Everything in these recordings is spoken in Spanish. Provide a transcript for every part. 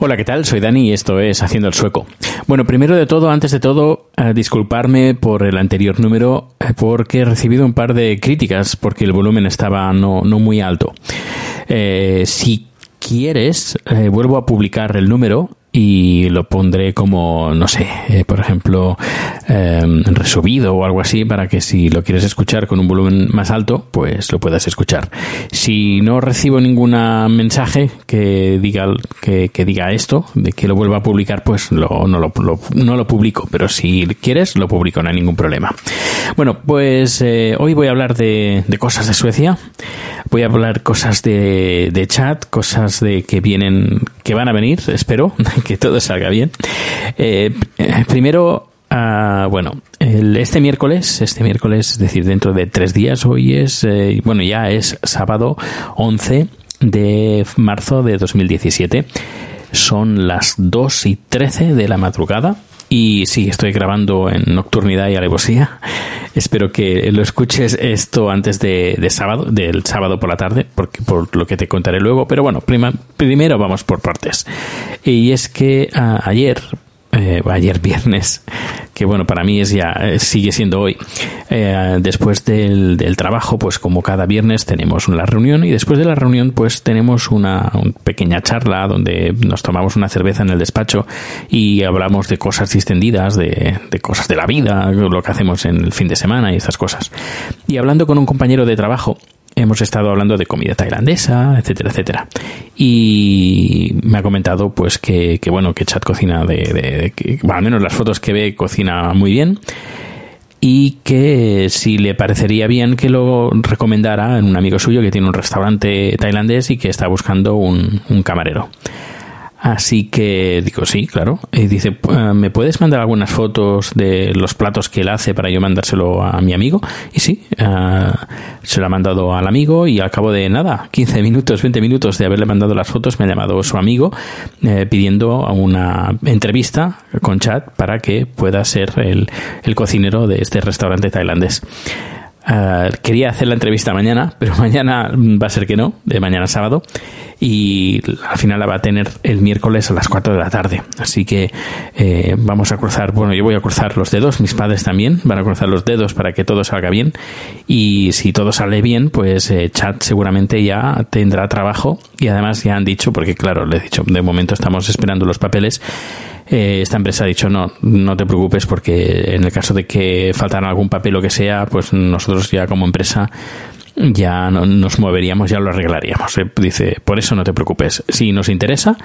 Hola, ¿qué tal? Soy Dani y esto es Haciendo el Sueco. Bueno, primero de todo, antes de todo, eh, disculparme por el anterior número eh, porque he recibido un par de críticas porque el volumen estaba no, no muy alto. Eh, si quieres, vuelvo a publicar el número y lo pondré como, no sé, eh, por ejemplo, eh, resubido o algo así para que si lo quieres escuchar con un volumen más alto, pues lo puedas escuchar. Si no recibo ningún mensaje que diga, que, diga esto, de que lo vuelva a publicar, pues lo, no, lo, lo- no lo publico, pero si quieres, lo publico, no hay ningún problema. Bueno, pues eh, hoy voy a hablar de, de cosas de Suecia, voy a hablar cosas de, de chat, cosas de que vienen, que van a venir, espero que todo salga bien. Eh, primero, ah, bueno, el- este miércoles, este miércoles, es decir, dentro de tres días, hoy es, eh, bueno, ya es sábado 11 de marzo de 2017. Son las 2 y 13 de la madrugada. Y sí, estoy grabando en nocturnidad y alevosía. Espero que lo escuches esto antes de, de sábado, del sábado por la tarde, porque por lo que te contaré luego. Pero bueno, prima- primero vamos por partes. Y es que ah, ayer, eh, ayer viernes, que bueno, para mí es ya, eh, sigue siendo hoy. Eh, después del, del trabajo, pues como cada viernes tenemos una reunión y después de la reunión, pues tenemos una, una pequeña charla donde nos tomamos una cerveza en el despacho y hablamos de cosas distendidas, de, de cosas de la vida, lo que hacemos en el fin de semana y estas cosas. Y hablando con un compañero de trabajo, hemos estado hablando de comida tailandesa, etcétera, etcétera. Y me ha comentado pues que, que bueno, que Chat cocina de, de- que, bueno, al menos las fotos que ve cocina muy bien y que si le parecería bien que lo recomendara en un amigo suyo que tiene un restaurante tailandés y que está buscando un camarero. Así que digo, sí, claro. Y dice, "Eh, ¿me puedes mandar algunas fotos de los platos que él hace para yo mandárselo a mi amigo? Y sí, eh, se lo ha mandado al amigo y al cabo de nada, 15 minutos, 20 minutos de haberle mandado las fotos, me ha llamado su amigo eh, pidiendo una entrevista con chat para que pueda ser el cocinero de este restaurante tailandés. Ah, quería hacer la entrevista mañana, pero mañana va a ser que no, de mañana sábado, y al final la va a tener el miércoles a las 4 de la tarde. Así que eh, vamos a cruzar, bueno, yo voy a cruzar los dedos, mis padres también van a cruzar los dedos para que todo salga bien, y si todo sale bien, pues eh, Chat seguramente ya tendrá trabajo, y además ya han dicho, porque claro, le he dicho, de momento estamos esperando los papeles, eh, esta empresa ha dicho no, no te preocupes porque en el caso de que faltara algún papel o que sea, pues nosotros ya como empresa ya no- nos moveríamos, ya lo arreglaríamos. Eh, Dice, por eso no te preocupes. Si nos interesa,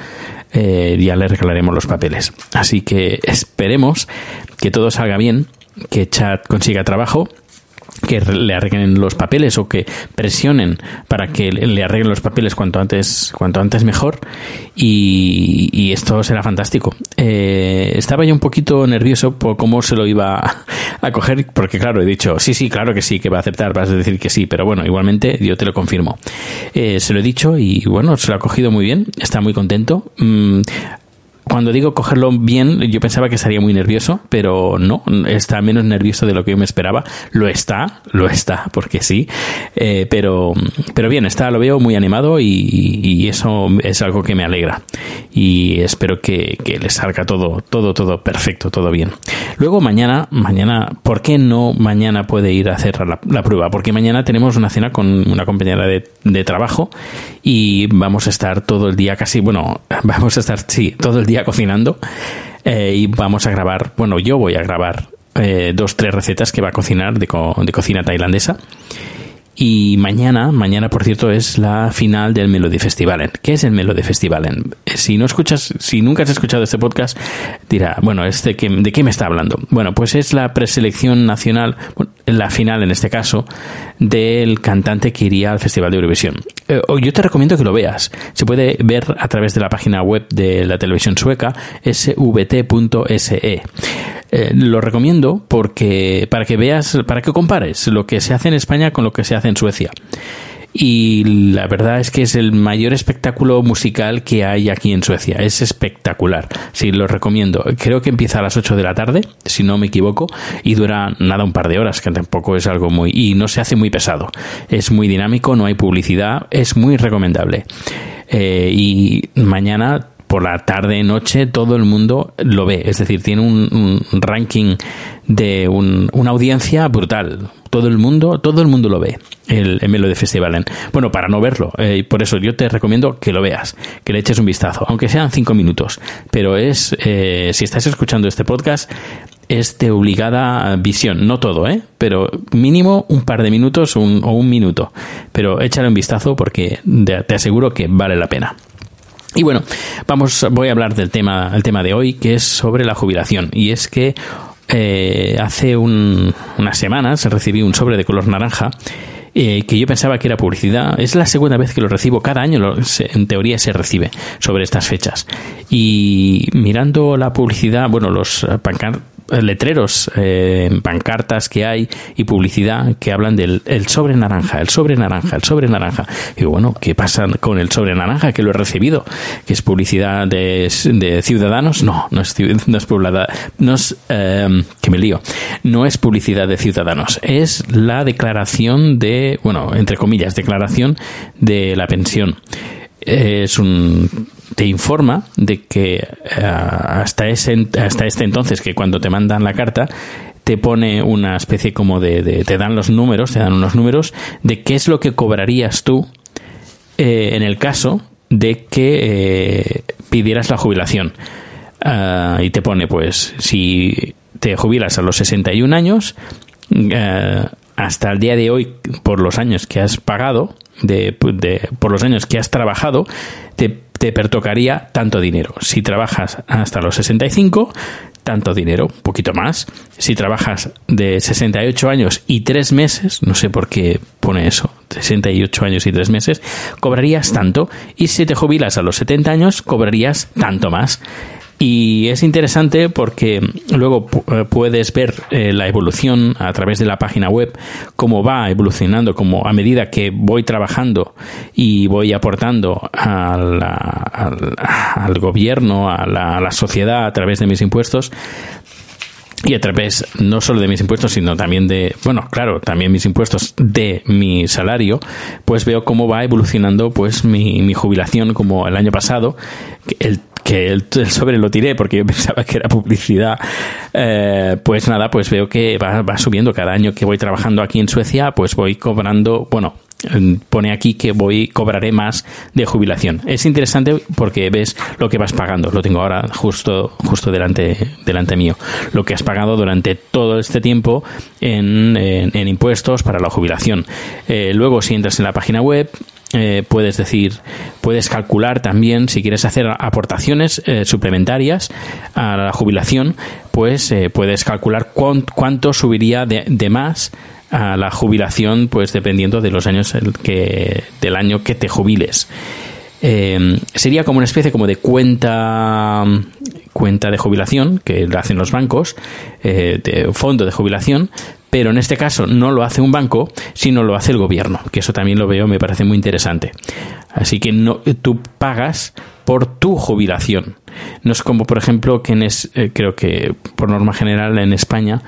eh, ya le arreglaremos los papeles. Así que esperemos que todo salga bien, que Chat consiga trabajo que le arreglen los papeles o que presionen para que le arreglen los papeles cuanto antes cuanto antes mejor. Y, esto será fantástico. Eh, estaba yo un poquito nervioso por cómo se lo iba a, a coger porque claro he dicho sí sí claro que sí que va a aceptar vas a decir que sí pero bueno igualmente yo te lo confirmo. Eh, se lo he dicho y bueno se lo ha cogido muy bien está muy contento. Mm, cuando digo cogerlo bien, yo pensaba que estaría muy nervioso, pero no, está menos nervioso de lo que yo me esperaba. Lo está, lo está, porque sí, eh, pero, pero bien, está, lo veo muy animado y, eso es algo que me alegra. Y espero que, que le salga todo, todo, todo perfecto, todo bien. Luego mañana, mañana, ¿por qué no mañana puede ir a hacer la, prueba? Porque mañana tenemos una cena con una compañera de, de trabajo y vamos a estar todo el día casi, bueno, vamos a estar, sí, todo el día cocinando eh, y vamos a grabar, bueno, yo voy a grabar eh, dos, tres recetas que va a cocinar de, de cocina tailandesa. Y mañana, mañana por cierto, es la final del Melody Festivalen. ¿Qué es el Melody Festivalen? Si no escuchas, si nunca has escuchado este podcast, dirá, bueno, este ¿de qué me está hablando? Bueno, pues es la preselección nacional, la final en este caso, del cantante que iría al Festival de Eurovisión. Eh, yo te recomiendo que lo veas. Se puede ver a través de la página web de la televisión sueca, svt.se. Eh, lo recomiendo porque para que veas, para que compares lo que se hace en España con lo que se hace en Suecia. Y la verdad es que es el mayor espectáculo musical que hay aquí en Suecia. Es espectacular. Sí, lo recomiendo. Creo que empieza a las 8 de la tarde, si no me equivoco, y dura nada un par de horas, que tampoco es algo muy... y no se hace muy pesado. Es muy dinámico, no hay publicidad, es muy recomendable. Eh, y mañana por la tarde, noche, todo el mundo lo ve. Es decir, tiene un, ranking de una audiencia brutal. Todo el mundo, todo el mundo lo ve, el, el Melody Festival. Bueno, para no verlo, eh, por eso yo te recomiendo que lo veas, que le eches un vistazo, aunque sean cinco minutos. Pero es, eh, si estás escuchando este podcast, es de obligada visión, no todo, ¿eh? pero mínimo un par de minutos o un minuto. Pero échale un vistazo porque te aseguro que vale la pena. Y bueno, vamos, voy a hablar del tema, el tema de hoy, que es sobre la jubilación. Y es que eh, hace unas semanas recibí un sobre de color naranja eh, que yo pensaba que era publicidad. Es la segunda vez que lo recibo. Cada año, en teoría, se recibe sobre estas fechas. Y mirando la publicidad, bueno, los pancartas letreros, eh, pancartas que hay y publicidad que hablan del el sobre naranja, el sobre naranja, el sobre naranja. Y bueno, ¿qué pasa con el sobre naranja que lo he recibido? ¿Que es publicidad de, ciudadanos? No, no es, no no es, eh, que me lío, no es publicidad de ciudadanos, es la declaración de, bueno, entre comillas, declaración de la pensión. Es un te informa de que eh, hasta, ese, hasta este entonces, que cuando te mandan la carta, te pone una especie como de, te dan los números, te dan unos números de qué es lo que cobrarías tú eh, en el caso de que eh, pidieras la jubilación. Ah, y te pone, pues, si te jubilas a los 61 años, hasta el día de hoy, por los años que has pagado, de, por los años que has trabajado, te te pertocaría tanto dinero. Si trabajas hasta los 65, tanto dinero, un poquito más. Si trabajas de 68 años y 3 meses, no sé por qué pone eso, 68 años y 3 meses, cobrarías tanto. Y si te jubilas a los 70 años, cobrarías tanto más. Y es interesante porque luego eh, puedes ver eh, la evolución a través de la página web, cómo va evolucionando, como a medida que voy trabajando y voy aportando al, al, gobierno, a la, a la sociedad a través de mis impuestos, y a través no solo de mis impuestos, sino también de, bueno, claro, también mis impuestos de mi salario, pues veo cómo va evolucionando pues mi, mi jubilación como el año pasado, el que el, sobre lo tiré porque yo pensaba que era publicidad, eh, pues nada, pues veo que va, va subiendo cada año que voy trabajando aquí en Suecia, pues voy cobrando, bueno, pone aquí que voy cobraré más de jubilación. Es interesante porque ves lo que vas pagando. Lo tengo ahora justo justo delante delante mío. Lo que has pagado durante todo este tiempo en, en, impuestos para la jubilación. Eh, luego si entras en la página web eh, puedes decir, puedes calcular también si quieres hacer aportaciones eh, suplementarias a la jubilación, pues puedes calcular cuánto subiría de, de más a la jubilación, pues dependiendo de los años que, del año que te jubiles. Eh, sería como una especie como de cuenta cuenta de jubilación que hacen los bancos, eh, de fondo de jubilación, pero en este caso no lo hace un banco, sino lo hace el gobierno, que eso también lo veo, me parece muy interesante. Así que no, tú pagas por tu jubilación. No es como, por ejemplo, que en es, eh, creo que por norma general en España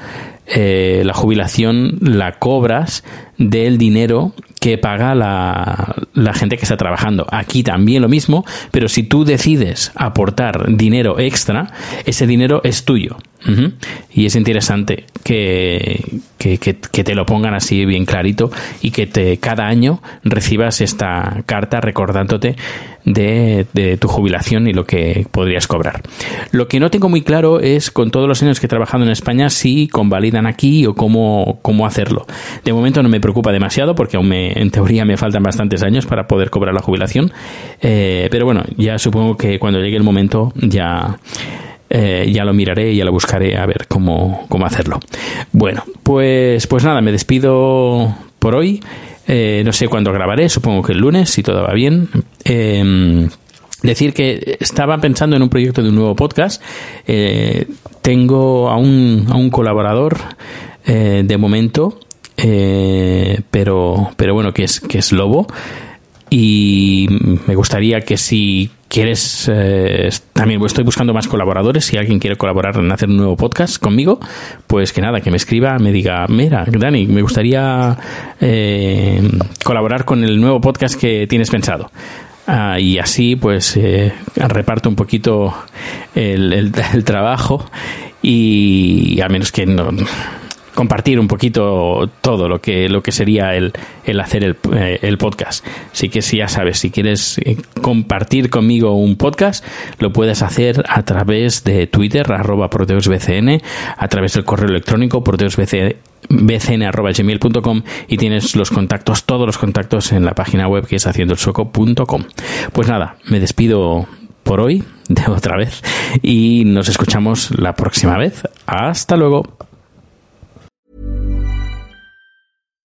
eh, la jubilación la cobras del dinero que paga la, la, gente que está trabajando. Aquí también lo mismo, pero si tú decides aportar dinero extra, ese dinero es tuyo. Y es interesante que, que, te lo pongan así bien clarito y que te, cada año recibas esta carta recordándote de, de, tu jubilación y lo que podrías cobrar. Lo que no tengo muy claro es con todos los años que he trabajado en España si convalidan aquí o cómo, cómo hacerlo. De momento no me preocupa demasiado porque aún me, en teoría me faltan bastantes años para poder cobrar la jubilación. Eh, pero bueno, ya supongo que cuando llegue el momento ya eh, ya lo miraré ya lo buscaré a ver cómo, cómo hacerlo. Bueno, pues, pues nada, me despido por hoy. Eh, no sé cuándo grabaré, supongo que el lunes, si todo va bien. Em, decir que estaba pensando en un proyecto de un nuevo podcast. Eh, tengo a un, a un colaborador de momento, pero, pero bueno, que es, que es Lobo. Y me gustaría que si quieres, eh, también estoy buscando más colaboradores. Si alguien quiere colaborar en hacer un nuevo podcast conmigo, pues que nada, que me escriba, me diga, mira, Dani, me gustaría eh, colaborar con el nuevo podcast que tienes pensado. Ah, y así, pues, eh, reparto un poquito el, el trabajo y a menos que no compartir un poquito todo lo que, lo que sería el, el hacer el, eh, el, podcast. Así que si ya sabes, si quieres eh, compartir conmigo un podcast, lo puedes hacer a través de Twitter, arroba proteusbcn, a través del correo electrónico proteusbcn.gmail.com y tienes los contactos, todos los contactos en la página web que es haciendoelsoco.com. Pues nada, me despido por hoy, de otra vez, y nos escuchamos la próxima vez. Hasta luego.